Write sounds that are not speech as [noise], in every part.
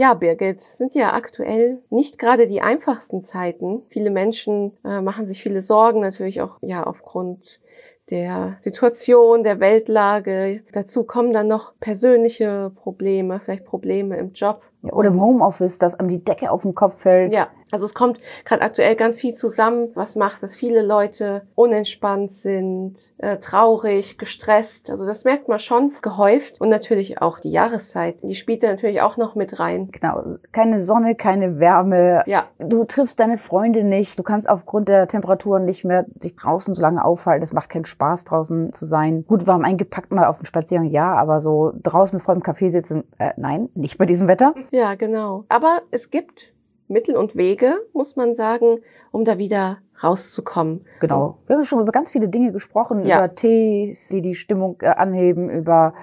Ja, Birgit, sind ja aktuell nicht gerade die einfachsten Zeiten. Viele Menschen äh, machen sich viele Sorgen, natürlich auch ja aufgrund der Situation, der Weltlage. Dazu kommen dann noch persönliche Probleme, vielleicht Probleme im Job. Ja, oder im Homeoffice, dass einem die Decke auf den Kopf fällt. Ja, also es kommt gerade aktuell ganz viel zusammen, was macht, dass viele Leute unentspannt sind, äh, traurig, gestresst. Also das merkt man schon gehäuft. Und natürlich auch die Jahreszeit, die spielt da natürlich auch noch mit rein. Genau, keine Sonne, keine Wärme. Ja. Du triffst deine Freunde nicht. Du kannst aufgrund der Temperaturen nicht mehr dich draußen so lange aufhalten. Es macht keinen Spaß, draußen zu sein. Gut, warm eingepackt mal auf den Spaziergang, ja, aber so draußen vor dem Café sitzen, äh, nein, nicht bei diesem Wetter. Ja, genau. Aber es gibt Mittel und Wege, muss man sagen, um da wieder rauszukommen. Genau. Wir haben schon über ganz viele Dinge gesprochen, Ja. über Tees, die die Stimmung äh, anheben, über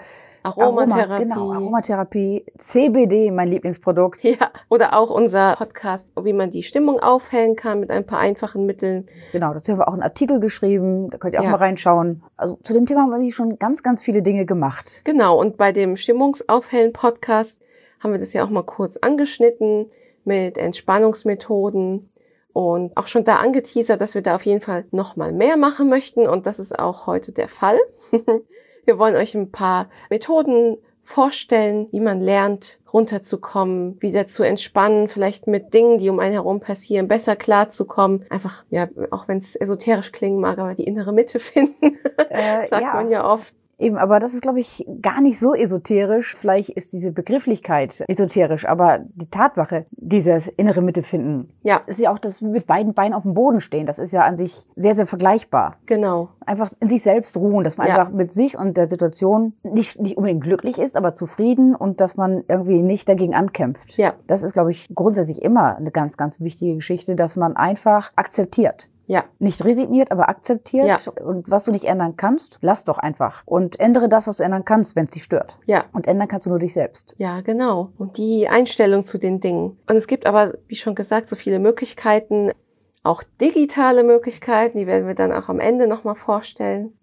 Aromatherapie. Aroma, genau, Aromatherapie, CBD, mein Lieblingsprodukt. Ja, oder auch unser Podcast, wie man die Stimmung aufhellen kann mit ein paar einfachen Mitteln. Genau, dazu haben wir auch einen Artikel geschrieben, da könnt ihr auch Ja. mal reinschauen. Also zu dem Thema haben wir schon ganz, ganz viele Dinge gemacht. Genau, und bei dem Stimmungsaufhellen Podcast haben wir das ja auch mal kurz angeschnitten mit Entspannungsmethoden und auch schon da angeteasert, dass wir da auf jeden Fall noch mal mehr machen möchten und das ist auch heute der Fall. [laughs] wir wollen euch ein paar Methoden vorstellen, wie man lernt, runterzukommen, wieder zu entspannen, vielleicht mit Dingen, die um einen herum passieren, besser klarzukommen. Einfach, ja, auch wenn es esoterisch klingen mag, aber die innere Mitte [laughs] finden, Äh, sagt man ja oft. Eben, aber das ist, glaube ich, gar nicht so esoterisch. Vielleicht ist diese Begrifflichkeit esoterisch, aber die Tatsache, dieses innere Mitte finden, Ja, ist ja auch das mit beiden Beinen auf dem Boden stehen. Das ist ja an sich sehr, sehr vergleichbar. genau. Einfach in sich selbst ruhen, dass man Ja. einfach mit sich und der Situation nicht, nicht unbedingt glücklich ist, aber zufrieden und dass man irgendwie nicht dagegen ankämpft. Ja. Das ist, glaube ich, grundsätzlich immer eine ganz, ganz wichtige Geschichte, dass man einfach akzeptiert. Ja, Nicht resigniert, aber akzeptiert. Ja. Und was du nicht ändern kannst, lass doch einfach. Und ändere das, was du ändern kannst, wenn es dich stört. ja. Und ändern kannst du nur dich selbst. Ja, genau. Und die Einstellung zu den Dingen. Und es gibt aber, wie schon gesagt, so viele Möglichkeiten, auch digitale Möglichkeiten, die werden wir dann auch am Ende nochmal vorstellen.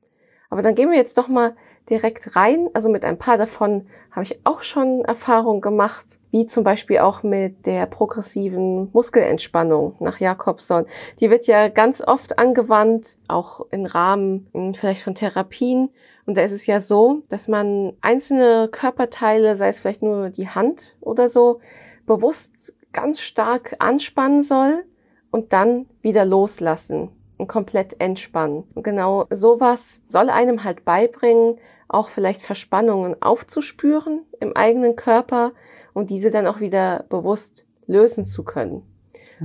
Aber dann gehen wir jetzt doch mal direkt rein. Also mit ein paar davon habe ich auch schon Erfahrung gemacht, wie zum Beispiel auch mit der progressiven Muskelentspannung nach Jakobson. Die wird ja ganz oft angewandt, auch im Rahmen vielleicht von Therapien. Und da ist es ja so, dass man einzelne Körperteile, sei es vielleicht nur die Hand oder so, bewusst ganz stark anspannen soll und dann wieder loslassen und komplett entspannen. Und genau sowas soll einem halt beibringen, auch vielleicht Verspannungen aufzuspüren im eigenen Körper und diese dann auch wieder bewusst lösen zu können.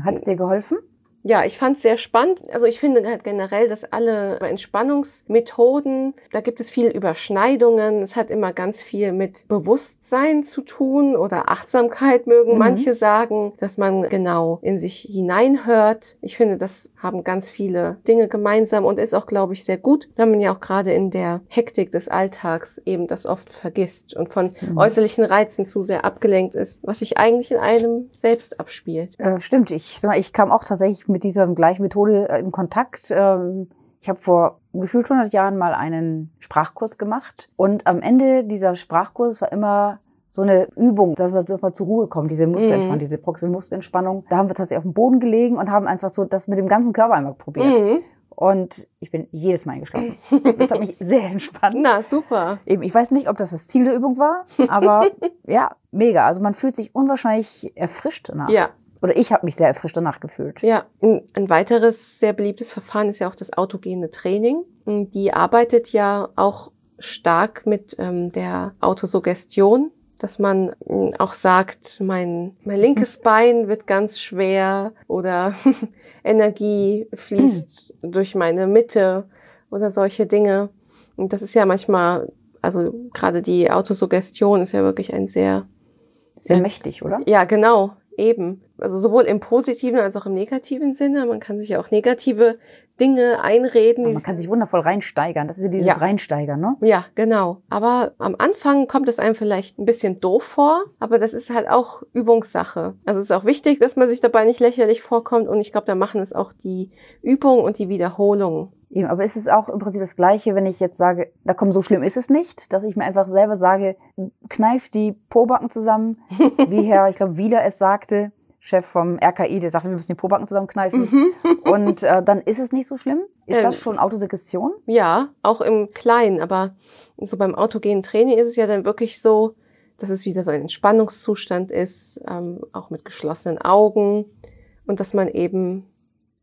Hat es dir geholfen? Ja, ich fand es sehr spannend. Also ich finde halt generell, dass alle Entspannungsmethoden, da gibt es viel Überschneidungen. Es hat immer ganz viel mit Bewusstsein zu tun oder Achtsamkeit mögen Mhm. manche sagen, dass man genau in sich hineinhört. Ich finde, das haben ganz viele Dinge gemeinsam und ist auch, glaube ich, sehr gut, weil man ja auch gerade in der Hektik des Alltags eben das oft vergisst und von Mhm. äußerlichen Reizen zu sehr abgelenkt ist, was sich eigentlich in einem selbst abspielt. Äh, stimmt. Ich, ich kam auch tatsächlich mit dieser gleichen Methode äh, in Kontakt. Ähm, ich habe vor gefühlt 100 Jahren mal einen Sprachkurs gemacht. Und am Ende dieser Sprachkurs war immer so eine Übung, dass wir, dass wir zur Ruhe kommen, diese Muskelentspannung, Mhm. diese Muskelentspannung. Da haben wir tatsächlich auf dem Boden gelegen und haben einfach so das mit dem ganzen Körper einmal probiert. Mhm. Und ich bin jedes Mal eingeschlafen. Das hat mich [laughs] sehr entspannt. Na, super. Eben, ich weiß nicht, ob das das Ziel der Übung war, aber [laughs] ja, mega. Also man fühlt sich unwahrscheinlich erfrischt danach. Ja, Oder ich habe mich sehr erfrischt danach gefühlt. ja. Ein, weiteres sehr beliebtes Verfahren ist ja auch das autogene Training. Die arbeitet ja auch stark mit ähm, der Autosuggestion, dass man ähm, auch sagt, mein, mein linkes [laughs] Bein wird ganz schwer oder [laughs] Energie fließt [clears throat] durch meine Mitte oder solche Dinge. Und das ist ja manchmal, also gerade die Autosuggestion ist ja wirklich ein sehr Sehr mächtig, oder? Ja, genau, eben. Also sowohl im positiven als auch im negativen Sinne. Man kann sich ja auch negative Dinge einreden. Man die- kann sich wundervoll reinsteigern. Das ist ja dieses Ja. Reinsteigern, ne? ja, genau. Aber am Anfang kommt es einem vielleicht ein bisschen doof vor, aber das ist halt auch Übungssache. Also es ist auch wichtig, dass man sich dabei nicht lächerlich vorkommt und ich glaube, da machen es auch die Übung und die Wiederholung Eben, aber ist es auch im Prinzip das Gleiche, wenn ich jetzt sage, da komm, so schlimm ist es nicht, dass ich mir einfach selber sage, kneif die Pobacken zusammen, [laughs] wie Herr, ich glaube, Wieler es sagte, Chef vom RKI, der sagte, wir müssen die Pobacken zusammenkneifen. Mhm. [laughs] Und äh, dann ist es nicht so schlimm. Ist Ähm, das schon Autosuggestion? Ja, auch im Kleinen, aber so beim autogenen Training ist es ja dann wirklich so, dass es wieder so ein Entspannungszustand ist, ähm, auch mit geschlossenen Augen und dass man eben,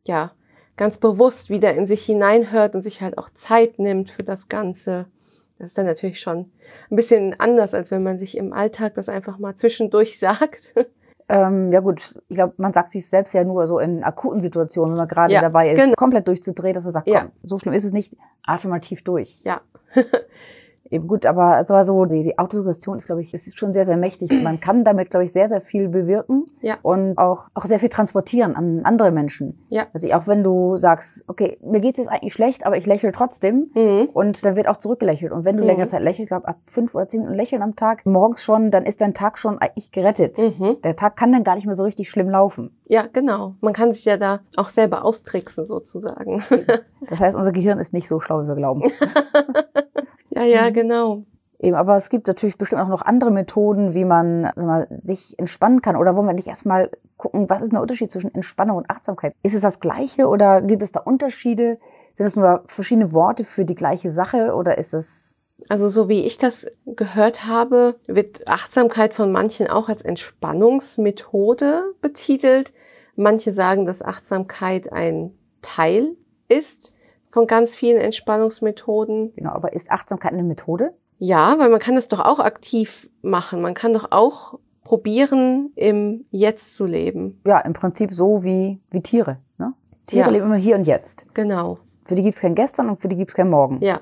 ja, ganz bewusst wieder in sich hineinhört und sich halt auch Zeit nimmt für das Ganze. Das ist dann natürlich schon ein bisschen anders, als wenn man sich im Alltag das einfach mal zwischendurch [laughs] sagt. Ähm, ja gut, ich glaube, man sagt sich selbst ja nur so in akuten Situationen, wenn man gerade Ja, dabei ist, genau. komplett durchzudrehen, dass man sagt, Ja. komm, so schlimm ist es nicht, atme mal tief durch. Ja. [laughs] Eben gut, aber es war so, die, die Autosuggestion ist, glaube ich, es ist schon sehr, sehr mächtig. [clears throat] Man kann damit, glaube ich, sehr, sehr viel bewirken Ja. und auch, auch sehr viel transportieren an andere Menschen. Ja. Also auch wenn du sagst, okay, mir geht's jetzt eigentlich schlecht, aber ich lächle trotzdem Mhm. und dann wird auch zurückgelächelt. Und wenn du Mhm. längere Zeit lächelst, ich glaube ab fünf oder zehn Minuten lächeln am Tag, morgens schon, dann ist dein Tag schon eigentlich gerettet. Mhm. Der Tag kann dann gar nicht mehr so richtig schlimm laufen. Ja, genau. Man kann sich ja da auch selber austricksen sozusagen. Das heißt, unser Gehirn ist nicht so schlau, wie wir glauben. [laughs] ja, ja, Mhm. genau. Eben, aber es gibt natürlich bestimmt auch noch andere Methoden, wie man mal, sich entspannen kann. Oder wollen wir nicht erstmal gucken, was ist der Unterschied zwischen Entspannung und Achtsamkeit? Ist es das Gleiche oder gibt es da Unterschiede? Sind es nur verschiedene Worte für die gleiche Sache oder ist es Also so wie ich das gehört habe, wird Achtsamkeit von manchen auch als Entspannungsmethode betitelt. Manche sagen, dass Achtsamkeit ein Teil ist von ganz vielen Entspannungsmethoden. genau? Aber ist Achtsamkeit eine Methode? Ja, weil man kann das doch auch aktiv machen. Man kann doch auch probieren, im Jetzt zu leben. Ja, im Prinzip so wie wie Tiere. Ne? Tiere Ja. leben immer hier und jetzt. Genau. Für die gibt's kein Gestern und für die gibt's kein Morgen. Ja.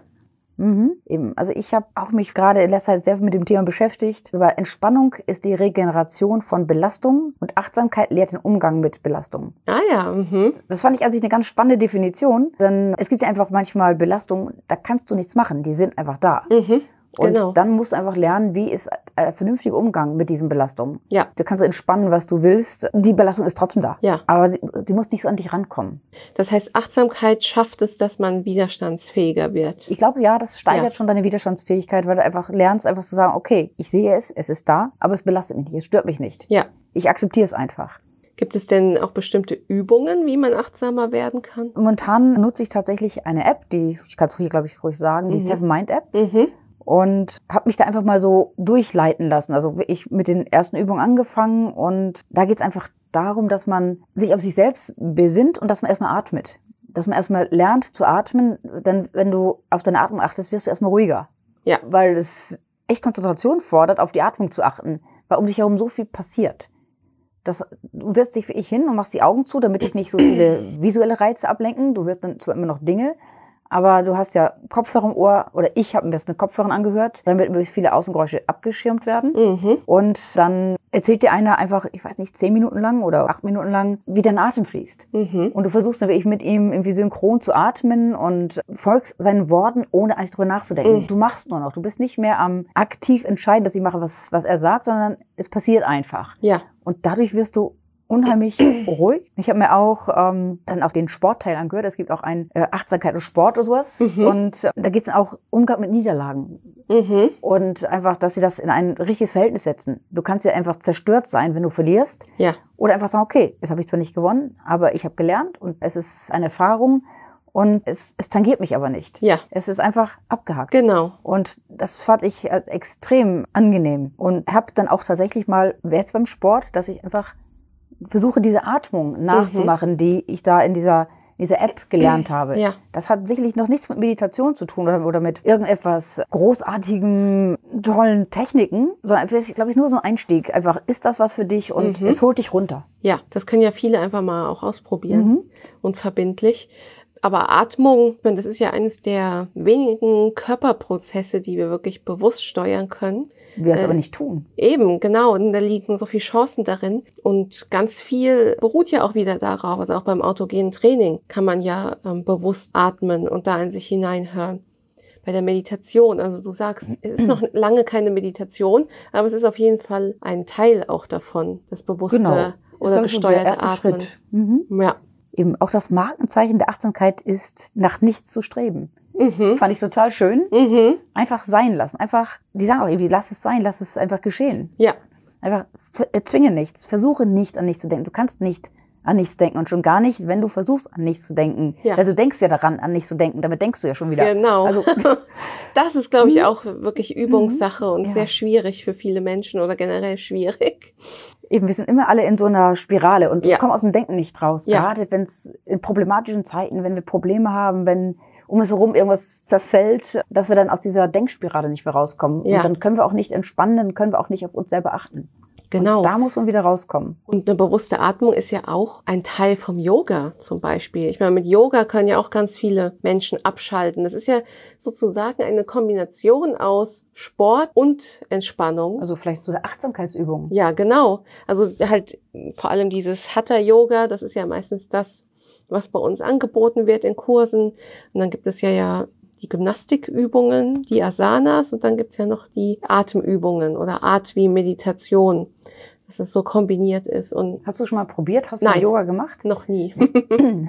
Mhm, eben. Also ich habe auch mich gerade in letzter Zeit sehr mit dem Thema beschäftigt. Aber Entspannung ist die Regeneration von Belastungen und Achtsamkeit lehrt den Umgang mit Belastungen. Ah ja. Mhm. Das fand ich an sich eine ganz spannende Definition, denn es gibt ja einfach manchmal Belastungen, da kannst du nichts machen, die sind einfach da. Mhm. Und Genau. dann musst du einfach lernen, wie ist ein vernünftiger Umgang mit diesen Belastungen. Ja. Du kannst entspannen, was du willst. Die Belastung ist trotzdem da. Ja. Aber sie, die muss nicht so an dich rankommen. Das heißt, Achtsamkeit schafft es, dass man widerstandsfähiger wird. Ich glaube, ja, das steigert Ja. schon deine Widerstandsfähigkeit, weil du einfach lernst, einfach zu sagen, okay, ich sehe es, es ist da, aber es belastet mich nicht, es stört mich nicht. Ja. Ich akzeptiere es einfach. Gibt es denn auch bestimmte Übungen, wie man achtsamer werden kann? Momentan nutze ich tatsächlich eine App, die, ich kann es hier, glaube ich, ruhig sagen, die Mhm. Seven Mind App. Mhm. Und habe mich da einfach mal so durchleiten lassen. Also ich mit den ersten Übungen angefangen und da geht's einfach darum, dass man sich auf sich selbst besinnt und dass man erstmal atmet. Dass man erstmal lernt zu atmen, denn wenn du auf deine Atmung achtest, wirst du erstmal ruhiger. Ja. Weil es echt Konzentration fordert, auf die Atmung zu achten, weil um dich herum so viel passiert. Das, du setzt dich wie ich hin und machst die Augen zu, damit dich nicht so viele visuelle Reize ablenken. Du hörst dann zwar immer noch Dinge, aber du hast ja Kopfhörer im Ohr, oder ich habe mir das mit Kopfhörern angehört, damit möglichst viele Außengeräusche abgeschirmt werden. Mhm. Und dann erzählt dir einer einfach, ich weiß nicht, zehn Minuten lang oder acht Minuten lang, wie dein Atem fließt. Mhm. Und du versuchst dann wirklich mit ihm irgendwie synchron zu atmen und folgst seinen Worten, ohne eigentlich drüber nachzudenken. Mhm. Du machst nur noch. Du bist nicht mehr am aktiv entscheiden, dass ich mache, was, was er sagt, sondern es passiert einfach. Ja. Und dadurch wirst du unheimlich ruhig. Ich habe mir auch ähm, dann auch den Sportteil angehört. Es gibt auch ein äh, Achtsamkeit und Sport oder sowas. Mhm. Und äh, da geht es auch Umgang mit Niederlagen. Mhm. Und einfach, dass sie das in ein richtiges Verhältnis setzen. Du kannst ja einfach zerstört sein, wenn du verlierst. Ja. Oder einfach sagen, okay, jetzt habe ich zwar nicht gewonnen, aber ich habe gelernt und es ist eine Erfahrung und es, es tangiert mich aber nicht. Ja. Es ist einfach abgehakt. Genau. Und das fand ich als extrem angenehm. Und habe dann auch tatsächlich mal, jetzt beim Sport, dass ich einfach versuche, diese Atmung nachzumachen, die ich da in dieser, dieser App gelernt habe. Ja. Das hat sicherlich noch nichts mit Meditation zu tun oder, oder mit irgendetwas großartigen, tollen Techniken, sondern glaube ich, nur so ein Einstieg. Einfach, ist das was für dich und Mhm. es holt dich runter. Ja, das können ja viele einfach mal auch ausprobieren Mhm. und verbindlich. Aber Atmung, meine, das ist ja eines der wenigen Körperprozesse, die wir wirklich bewusst steuern können. Wir es Äh, aber nicht tun. Eben, genau. Und da liegen so viele Chancen darin. Und ganz viel beruht ja auch wieder darauf. Also auch beim autogenen Training kann man ja ähm, bewusst atmen und da in sich hineinhören. Bei der Meditation, also du sagst, es ist noch [clears throat] lange keine Meditation, aber es ist auf jeden Fall ein Teil auch davon, das bewusste Genau. Ist, oder ich, der gesteuerte erste Atmen. Schritt. Mhm. Ja. Eben auch das Markenzeichen der Achtsamkeit ist, nach nichts zu streben. Mhm. Fand ich total schön. Mhm. Einfach sein lassen. Einfach, die sagen auch irgendwie, lass es sein, lass es einfach geschehen. Ja. Einfach ver- erzwinge nichts. Versuche nicht an nichts zu denken. Du kannst nicht an nichts denken und schon gar nicht, wenn du versuchst an nichts zu denken. Ja. Weil du denkst ja daran, an nichts zu denken. Damit denkst du ja schon wieder. Genau. Also [laughs] das ist, glaube ich, auch wirklich Übungssache und Ja. sehr schwierig für viele Menschen oder generell schwierig. Eben, wir sind immer alle in so einer Spirale und Ja. kommen aus dem Denken nicht raus. Ja. Gerade wenn es in problematischen Zeiten, wenn wir Probleme haben, wenn um uns herum irgendwas zerfällt, dass wir dann aus dieser Denkspirale nicht mehr rauskommen. Ja. Und dann können wir auch nicht entspannen, dann können wir auch nicht auf uns selber achten. Genau. Und da muss man wieder rauskommen. Und eine bewusste Atmung ist ja auch ein Teil vom Yoga zum Beispiel. Ich meine, mit Yoga können ja auch ganz viele Menschen abschalten. Das ist ja sozusagen eine Kombination aus Sport und Entspannung. Also vielleicht so eine Achtsamkeitsübung. Ja, genau. Also halt vor allem dieses Hatha-Yoga, das ist ja meistens das, was bei uns angeboten wird in Kursen. Und dann gibt es ja ja die Gymnastikübungen, die Asanas und dann gibt's ja noch die Atemübungen oder Art wie Meditation, dass es so kombiniert ist und Hast du schon mal probiert? Hast du Nein. Yoga gemacht? noch nie. [laughs] [laughs]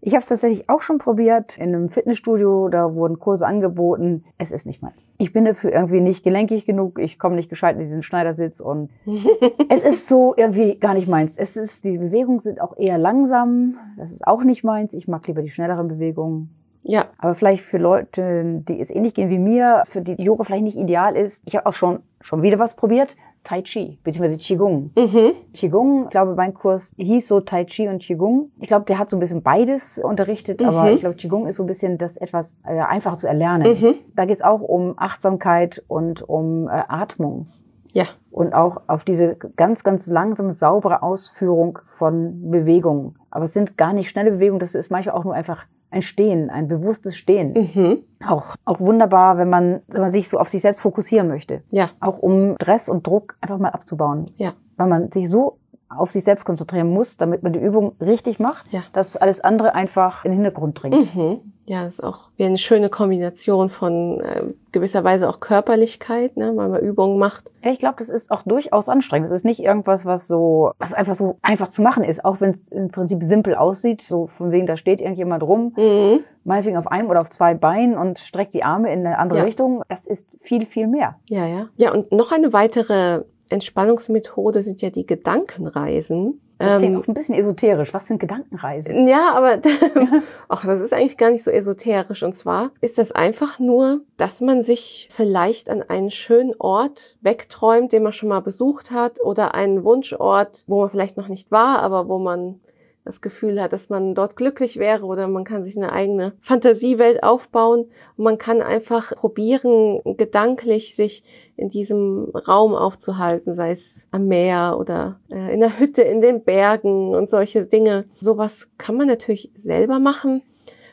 Ich habe es tatsächlich auch schon probiert in einem Fitnessstudio. Da wurden Kurse angeboten. Es ist nicht meins. Ich bin dafür irgendwie nicht gelenkig genug. Ich komme nicht gescheit in diesen Schneidersitz und [laughs] es ist so irgendwie gar nicht meins. Es ist die Bewegungen sind auch eher langsam. Das ist auch nicht meins. Ich mag lieber die schnelleren Bewegungen. Ja, Aber vielleicht für Leute, die es ähnlich gehen wie mir, für die Yoga vielleicht nicht ideal ist. Ich habe auch schon schon wieder was probiert. Tai Chi beziehungsweise Qigong. mhm. Qigong, ich glaube, mein Kurs hieß so Tai Chi und Qigong. Ich glaube, der hat so ein bisschen beides unterrichtet, Mhm. aber ich glaube, Qigong ist so ein bisschen das etwas äh, einfacher zu erlernen. Mhm. Da geht es auch um Achtsamkeit und um äh, Atmung ja, und auch auf diese ganz, ganz langsame, saubere Ausführung von Bewegungen. Aber es sind gar nicht schnelle Bewegungen, das ist manchmal auch nur einfach ein Stehen, ein bewusstes Stehen. mhm. Auch, auch wunderbar, wenn man, wenn man sich so auf sich selbst fokussieren möchte. ja, Auch um Stress und Druck einfach mal abzubauen ja, weil man sich so auf sich selbst konzentrieren muss, damit man die Übung richtig macht, Ja. dass alles andere einfach in den Hintergrund dringt. mhm. ja, das ist auch wie eine schöne Kombination von äh, gewisser Weise auch Körperlichkeit, ne, weil man Übungen macht. Ja, ich glaube, das ist auch durchaus anstrengend. Das ist nicht irgendwas, was so, was einfach so einfach zu machen ist, auch wenn es im Prinzip simpel aussieht. So von wegen, da steht irgendjemand rum, Mhm. meinetwegen auf einem oder auf zwei Beinen und streckt die Arme in eine andere Ja. Richtung. Das ist viel, viel mehr. Ja, ja. Ja, und noch eine weitere Entspannungsmethode sind ja die Gedankenreisen. Das klingt Ähm, auch ein bisschen esoterisch. Was sind Gedankenreisen? ja, aber [laughs] ach, das ist eigentlich gar nicht so esoterisch. Und zwar ist das einfach nur, dass man sich vielleicht an einen schönen Ort wegträumt, den man schon mal besucht hat, oder einen Wunschort, wo man vielleicht noch nicht war, aber wo man das Gefühl hat, dass man dort glücklich wäre oder man kann sich eine eigene Fantasiewelt aufbauen und man kann einfach probieren, gedanklich sich in diesem Raum aufzuhalten, sei es am Meer oder äh, in der Hütte in den Bergen und solche Dinge. Sowas kann man natürlich selber machen.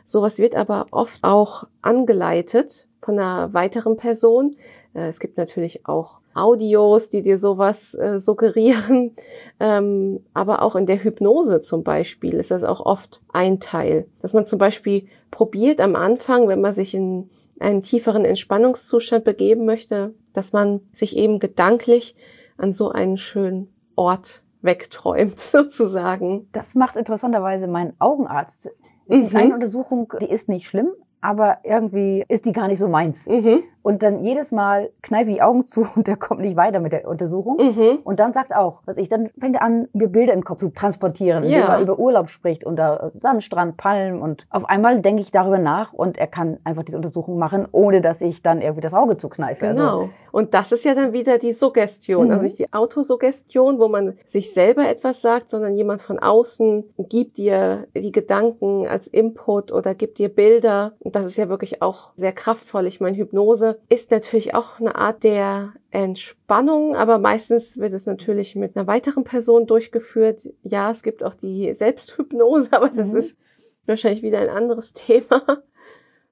Sowas wird aber oft auch angeleitet von einer weiteren Person. Äh, es gibt natürlich auch Audios, die dir sowas äh, suggerieren. [laughs] Ähm, aber auch in der Hypnose zum Beispiel ist das auch oft ein Teil. Dass man zum Beispiel probiert am Anfang, wenn man sich in einen tieferen Entspannungszustand begeben möchte, dass man sich eben gedanklich an so einen schönen Ort wegträumt, [laughs] sozusagen. Das macht interessanterweise mein Augenarzt. Es gibt Mhm. eine Untersuchung, die ist nicht schlimm, aber irgendwie ist die gar nicht so meins. Mhm. Und dann jedes Mal kneife ich die Augen zu [laughs] und der kommt nicht weiter mit der Untersuchung. Mhm. Und dann sagt auch, was ich, dann fängt er an, mir Bilder im Kopf zu transportieren, indem Ja. er über Urlaub spricht und da Sandstrand, Palmen und auf einmal denke ich darüber nach und er kann einfach diese Untersuchung machen, ohne dass ich dann irgendwie das Auge zukneife. Also, Genau. Und das ist ja dann wieder die Suggestion. Mhm. Also nicht die Autosuggestion, wo man sich selber etwas sagt, sondern jemand von außen gibt dir die Gedanken als Input oder gibt dir Bilder. Und das ist ja wirklich auch sehr kraftvoll. Ich meine, Hypnose ist natürlich auch eine Art der Entspannung, aber meistens wird es natürlich mit einer weiteren Person durchgeführt. Ja, es gibt auch die Selbsthypnose, [laughs] aber das Mhm. ist wahrscheinlich wieder ein anderes Thema.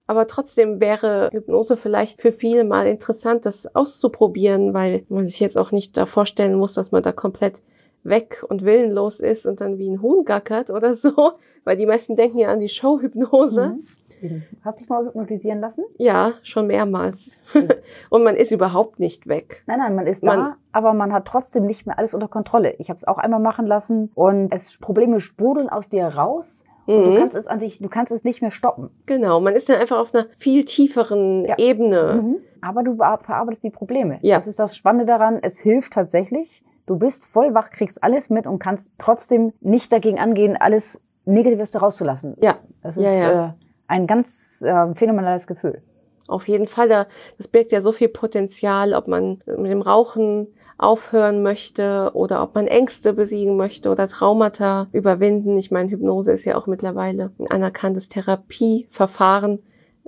Aber trotzdem wäre Hypnose vielleicht für viele mal interessant, das auszuprobieren, weil man sich jetzt auch nicht da vorstellen muss, dass man da komplett weg und willenlos ist und dann wie ein Huhn gackert oder so, [laughs] weil die meisten denken ja an die Showhypnose. Mhm. Hast dich mal hypnotisieren lassen? Ja, schon mehrmals. [laughs] und man ist überhaupt nicht weg. Nein, nein, man ist man, da, aber man hat trotzdem nicht mehr alles unter Kontrolle. Ich habe es auch einmal machen lassen und es Probleme sprudeln aus dir raus. Und du Mhm. kannst es an sich, du kannst es nicht mehr stoppen. Genau, man ist dann einfach auf einer viel tieferen Ja. Ebene. Mhm. Aber du verarbeitest die Probleme. Ja. Das ist das Spannende daran. Es hilft tatsächlich. Du bist voll wach, kriegst alles mit und kannst trotzdem nicht dagegen angehen, alles Negatives da rauszulassen. Ja, Das Ja, ist ja. Äh, ein ganz äh, phänomenales Gefühl. auf jeden Fall. Da, das birgt ja so viel Potenzial, ob man mit dem Rauchen aufhören möchte oder ob man Ängste besiegen möchte oder Traumata überwinden. Ich meine, Hypnose ist ja auch mittlerweile ein anerkanntes Therapieverfahren.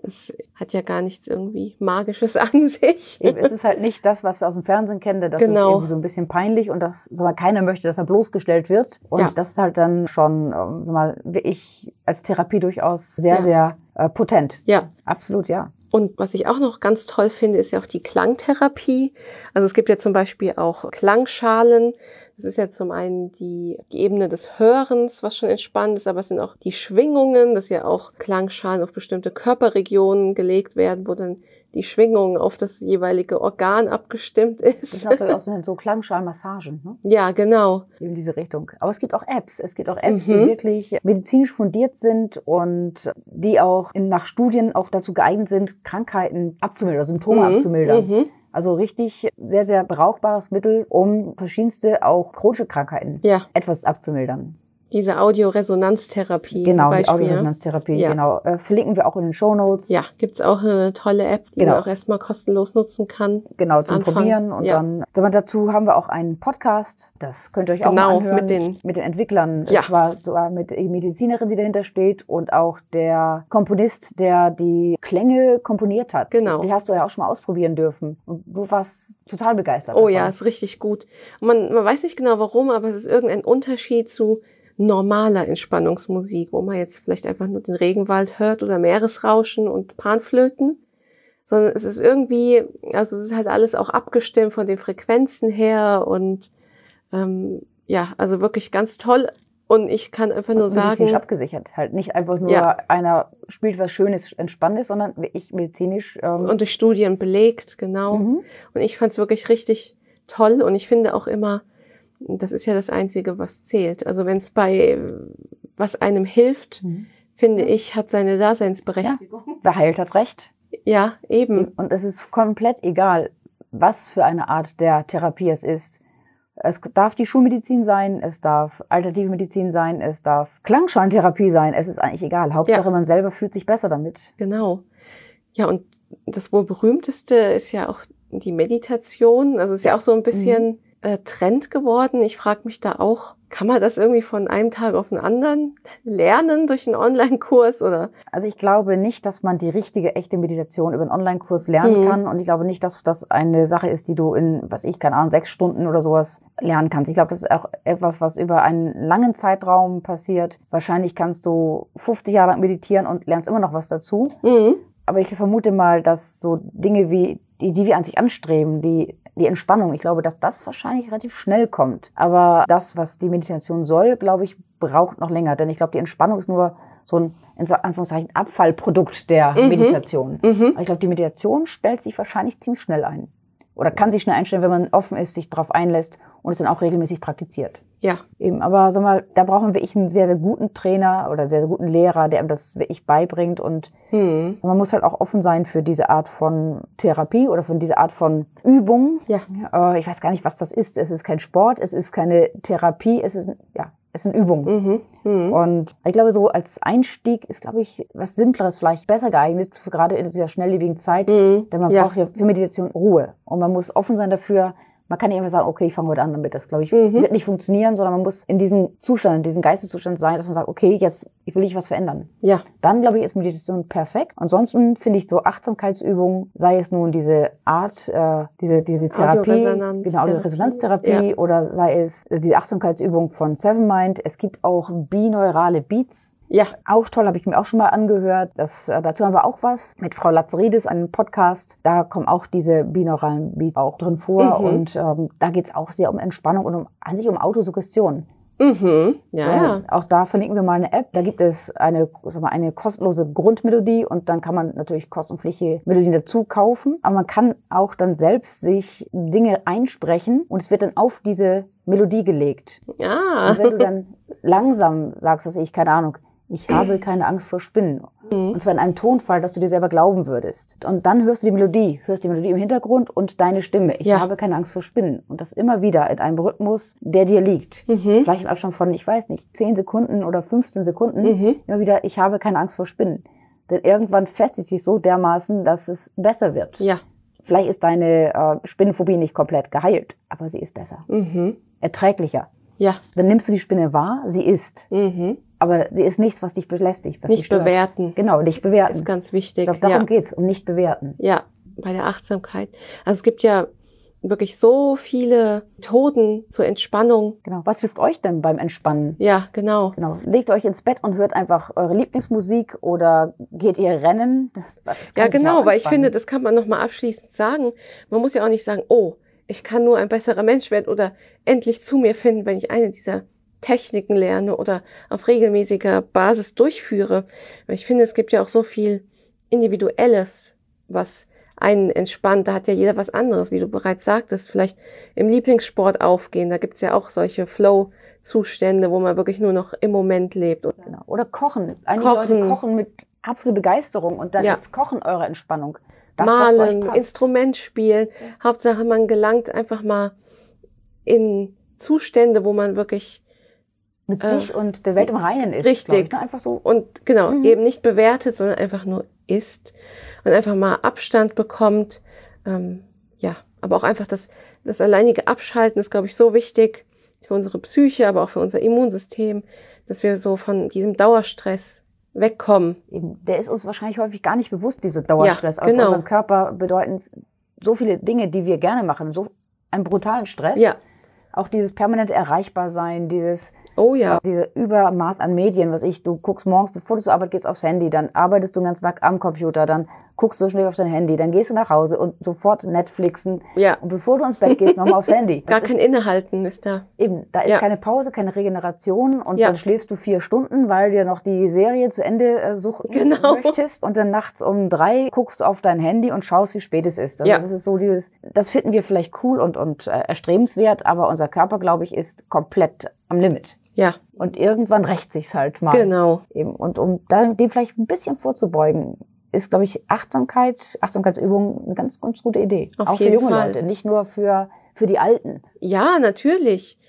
Es hat ja gar nichts irgendwie Magisches [laughs] an sich. Eben, es ist halt nicht das, was wir aus dem Fernsehen kennen. denn Das ist Genau. irgendwie so ein bisschen peinlich und das sag mal, keiner möchte, dass er bloßgestellt wird. Und Ja. das ist halt dann schon, ähm, sag mal, ich als Therapie durchaus sehr, Ja. sehr äh, potent. Ja, Absolut, ja. Und was ich auch noch ganz toll finde, ist ja auch die Klangtherapie. Also es gibt ja zum Beispiel auch Klangschalen. Das ist ja zum einen die, die Ebene des Hörens, was schon entspannt ist, aber es sind auch die Schwingungen, dass ja auch Klangschalen auf bestimmte Körperregionen gelegt werden, wo dann die Schwingung auf das jeweilige Organ abgestimmt Das ist. ist natürlich auch [laughs] so so Klangschalenmassagen, ne? ja, genau. in diese Richtung. Aber es gibt auch Apps. Es gibt auch Apps, Mhm. die wirklich medizinisch fundiert sind und die auch in, nach Studien auch dazu geeignet sind, Krankheiten abzumildern, Symptome Mhm, abzumildern. Mhm. Also richtig sehr, sehr brauchbares Mittel, um verschiedenste auch chronische Krankheiten Ja, etwas abzumildern. Diese Audioresonanztherapie. Genau, die Audioresonanztherapie, Ja. genau. Äh, verlinken wir auch in den Shownotes. Ja, gibt's auch eine tolle App, die Genau. man auch erstmal kostenlos nutzen kann. Genau, zum Anfang. Probieren. Und Ja. dann dazu haben wir auch einen Podcast. Das könnt ihr euch auch Genau, mal anhören. mit den- mit den Entwicklern. Ja. Und zwar sogar mit der Medizinerin, die dahinter steht und auch der Komponist, der die Klänge komponiert hat. Genau. Die hast du ja auch schon mal ausprobieren dürfen. Und du warst total begeistert. Oh davon. ja, ist richtig gut. Man, man weiß nicht genau warum, aber es ist irgendein Unterschied zu normaler Entspannungsmusik, wo man jetzt vielleicht einfach nur den Regenwald hört oder Meeresrauschen und Panflöten. Sondern es ist irgendwie, also es ist halt alles auch abgestimmt von den Frequenzen her und ähm, ja, also wirklich ganz toll. Und ich kann einfach nur medizinisch sagen, abgesichert. Halt nicht einfach nur Ja. einer spielt was Schönes, Entspannendes, sondern ich medizinisch. Ähm, und durch Studien belegt, genau. mhm. Und ich fand es wirklich richtig toll und ich finde auch immer, das ist ja das Einzige, was zählt. Also wenn es bei was einem hilft, Mhm. finde ich, hat seine Daseinsberechtigung. Wer heilt, hat recht. Ja, eben. Und es ist komplett egal, was für eine Art der Therapie es ist. Es darf die Schulmedizin sein, es darf alternative Medizin sein, es darf Klangschalentherapie sein. Es ist eigentlich egal. Hauptsache, man selber fühlt sich besser damit. Genau. Ja, und das wohl berühmteste ist ja auch die Meditation. Also es ist ja auch so ein bisschen äh, Trend geworden. Ich frage mich da auch, kann man das irgendwie von einem Tag auf den anderen lernen durch einen Online-Kurs oder? Also ich glaube nicht, dass man die richtige, echte Meditation über einen Online-Kurs lernen Mhm. kann. Und ich glaube nicht, dass das eine Sache ist, die du in, was ich, keine Ahnung, sechs Stunden oder sowas lernen kannst. Ich glaube, das ist auch etwas, was über einen langen Zeitraum passiert. Wahrscheinlich kannst du 50 Jahre lang meditieren und lernst immer noch was dazu. Mhm. Aber ich vermute mal, dass so Dinge wie, die, die wir an sich anstreben, die, die Entspannung, ich glaube, dass das wahrscheinlich relativ schnell kommt. Aber das, was die Meditation soll, glaube ich, braucht noch länger. Denn ich glaube, die Entspannung ist nur so ein, in Anführungszeichen, Abfallprodukt der Mhm. Meditation. Mhm. Ich glaube, die Meditation stellt sich wahrscheinlich ziemlich schnell ein. Oder kann sich schnell einstellen, wenn man offen ist, sich darauf einlässt und es dann auch regelmäßig praktiziert. Ja, Eben, aber sag mal, da brauchen wir wirklich einen sehr, sehr guten Trainer oder einen sehr, sehr guten Lehrer, der einem das wirklich beibringt und hm. man muss halt auch offen sein für diese Art von Therapie oder für diese Art von Übung. Ja. Äh, ich weiß gar nicht, was das ist. Es ist kein Sport, es ist keine Therapie, es ist, ja, es sind Übungen. Mhm. Mhm. Und ich glaube, so als Einstieg ist, glaube ich, was Simpleres vielleicht besser geeignet, gerade in dieser schnelllebigen Zeit. Mhm. Denn man Ja. braucht ja für Meditation Ruhe. Und man muss offen sein dafür. Man kann nicht einfach sagen, okay, ich fange heute an damit. Das, glaube ich, Mhm. wird nicht funktionieren, sondern man muss in diesem Zustand, in diesem Geisteszustand sein, dass man sagt, okay, jetzt will ich was verändern. Ja, Dann, glaube ich, ist Meditation perfekt. Ansonsten finde ich so Achtsamkeitsübungen, sei es nun diese Art, äh, diese, diese Therapie, Audioresonanztherapie. genau, Audioresonanztherapie oder sei es diese Achtsamkeitsübung von Seven Mind. Es gibt auch bineurale Beats. Ja. Auch toll, habe ich mir auch schon mal angehört. Das, äh, dazu haben wir auch was mit Frau Lazaridis, einem Podcast. Da kommen auch diese binauralen Beats auch drin vor. Mhm. Und ähm, da geht es auch sehr um Entspannung und um, an sich um Autosuggestion. Mhm. Ja, Weil ja. Auch da verlinken wir mal eine App. Da gibt es eine, sag mal, eine kostenlose Grundmelodie und dann kann man natürlich kostenpflichtige Melodien dazu kaufen. Aber man kann auch dann selbst sich Dinge einsprechen und es wird dann auf diese Melodie gelegt. Ja. Und wenn du dann langsam sagst, was ich, keine Ahnung, ich habe keine Angst vor Spinnen. Mhm. Und zwar in einem Tonfall, dass du dir selber glauben würdest. Und dann hörst du die Melodie, hörst die Melodie im Hintergrund und deine Stimme. Ich Ja. habe keine Angst vor Spinnen. Und das immer wieder in einem Rhythmus, der dir liegt. Mhm. Vielleicht im Abstand von, ich weiß nicht, 10 Sekunden oder 15 Sekunden. Mhm. Immer wieder, ich habe keine Angst vor Spinnen. Denn irgendwann festigt sich so dermaßen, dass es besser wird. Ja. Vielleicht ist deine äh, Spinnenphobie nicht komplett geheilt, aber sie ist besser. Mhm. Erträglicher. Ja. Dann nimmst du die Spinne wahr, sie ist. Mhm. Aber sie ist nichts, was dich belästigt, was dich Nicht stört. bewerten. Genau, nicht bewerten. Ist ganz Ich wichtig. glaube, darum ja. geht's, um nicht bewerten. ja, bei der Achtsamkeit. Also es gibt ja wirklich so viele Methoden zur Entspannung. Genau. Was hilft euch denn beim Entspannen? Ja, genau. Genau. Legt euch ins Bett und hört einfach eure Lieblingsmusik oder geht ihr rennen? Ja, dich genau, weil ich finde, das kann man nochmal abschließend sagen. Man muss ja auch nicht sagen, oh, ich kann nur ein besserer Mensch werden oder endlich zu mir finden, wenn ich eine dieser Techniken lerne oder auf regelmäßiger Basis durchführe. Weil ich finde, es gibt ja auch so viel Individuelles, was einen entspannt. Da hat ja jeder was anderes, wie du bereits sagtest. Vielleicht im Lieblingssport aufgehen. Da gibt's ja auch solche Flow-Zustände, wo man wirklich nur noch im Moment lebt. Genau. Oder kochen. Einige Kochen. Leute kochen mit absoluter Begeisterung und dann Ja. ist Kochen eure Entspannung. Das, malen. Instrument spielen. Hauptsache, man gelangt einfach mal in Zustände, wo man wirklich mit äh, sich und der Welt im Reinen ist. richtig. Ich, ne? Einfach so. und genau, Mhm. eben nicht bewertet, sondern einfach nur isst und einfach mal Abstand bekommt. Ähm, ja, aber auch einfach das, das alleinige Abschalten ist, glaube ich, so wichtig für unsere Psyche, aber auch für unser Immunsystem, dass wir so von diesem Dauerstress wegkommen. Eben, der ist uns wahrscheinlich häufig gar nicht bewusst, dieser Dauerstress. Ja, Auf genau. unserem Körper bedeuten so viele Dinge, die wir gerne machen, so einen brutalen Stress. Ja. Auch dieses permanente Erreichbarsein, dieses Oh ja, diese Übermaß an Medien, was ich, du guckst morgens, bevor du zur Arbeit gehst, aufs Handy, dann arbeitest du den ganzen Tag am Computer, dann guckst du schnell auf dein Handy, dann gehst du nach Hause und sofort Netflixen. ja. Und bevor du ins Bett gehst, nochmal aufs Handy. Das Gar ist kein Innehalten ist da. eben, da ist Ja. keine Pause, keine Regeneration und Ja. dann schläfst du vier Stunden, weil dir noch die Serie zu Ende äh, suchen Genau. möchtest. Und dann nachts um drei guckst du auf dein Handy und schaust, wie spät es ist. Also Ja. das ist so dieses, das finden wir vielleicht cool und, und äh, erstrebenswert, aber unser Körper, glaube ich, ist komplett am Limit. Ja, Und irgendwann rächt sich's halt mal. genau. Eben. Und um dem vielleicht ein bisschen vorzubeugen, ist, glaube ich, Achtsamkeit, Achtsamkeitsübung eine ganz, ganz gute Idee. Auf Auch für junge Fall. Leute, nicht nur für, für die Alten. Ja, natürlich.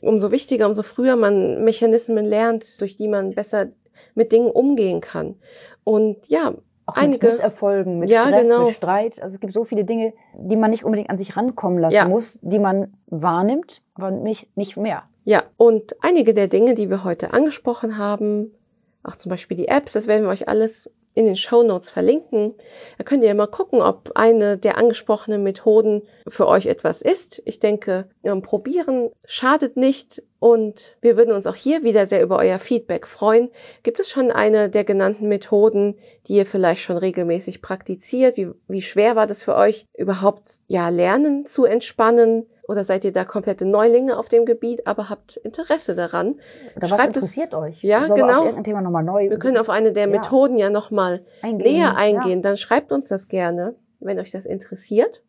Umso wichtiger, umso früher man Mechanismen lernt, durch die man besser mit Dingen umgehen kann. Und ja, Auch Einige- mit Misserfolgen, mit Ja, Stress, genau. mit Streit. Also es gibt so viele Dinge, die man nicht unbedingt an sich rankommen lassen Ja. muss, die man wahrnimmt, aber nicht, nicht mehr. Ja. Und einige der Dinge, die wir heute angesprochen haben, auch zum Beispiel die Apps, das werden wir euch alles in den Show Notes verlinken. Da könnt ihr mal gucken, ob eine der angesprochenen Methoden für euch etwas ist. Ich denke, probieren schadet nicht und wir würden uns auch hier wieder sehr über euer Feedback freuen. Gibt es schon eine der genannten Methoden, die ihr vielleicht schon regelmäßig praktiziert? Wie, wie schwer war das für euch, überhaupt ja lernen zu entspannen? Oder seid ihr da komplette Neulinge auf dem Gebiet, aber habt Interesse daran? Oder was Schreibt es- interessiert euch? Ja, Sollen wir genau. irgendein Thema nochmal neu Wir können auf eine der Ja. Methoden ja nochmal näher eingehen, dann schreibt uns das gerne, wenn euch das interessiert.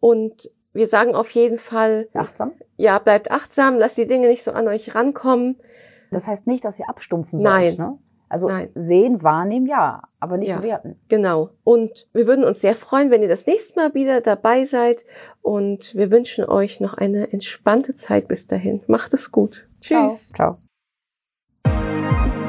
Und wir sagen auf jeden Fall, Ja. Achtsam. ja, bleibt achtsam, lasst die Dinge nicht so an euch rankommen. Das heißt nicht, dass ihr abstumpfen Nein. sollt. Ne? Also Nein. sehen, wahrnehmen, ja, aber nicht Ja. bewerten. Genau. Und wir würden uns sehr freuen, wenn ihr das nächste Mal wieder dabei seid. Und wir wünschen euch noch eine entspannte Zeit bis dahin. Macht es gut. Tschüss. Ciao. Ciao.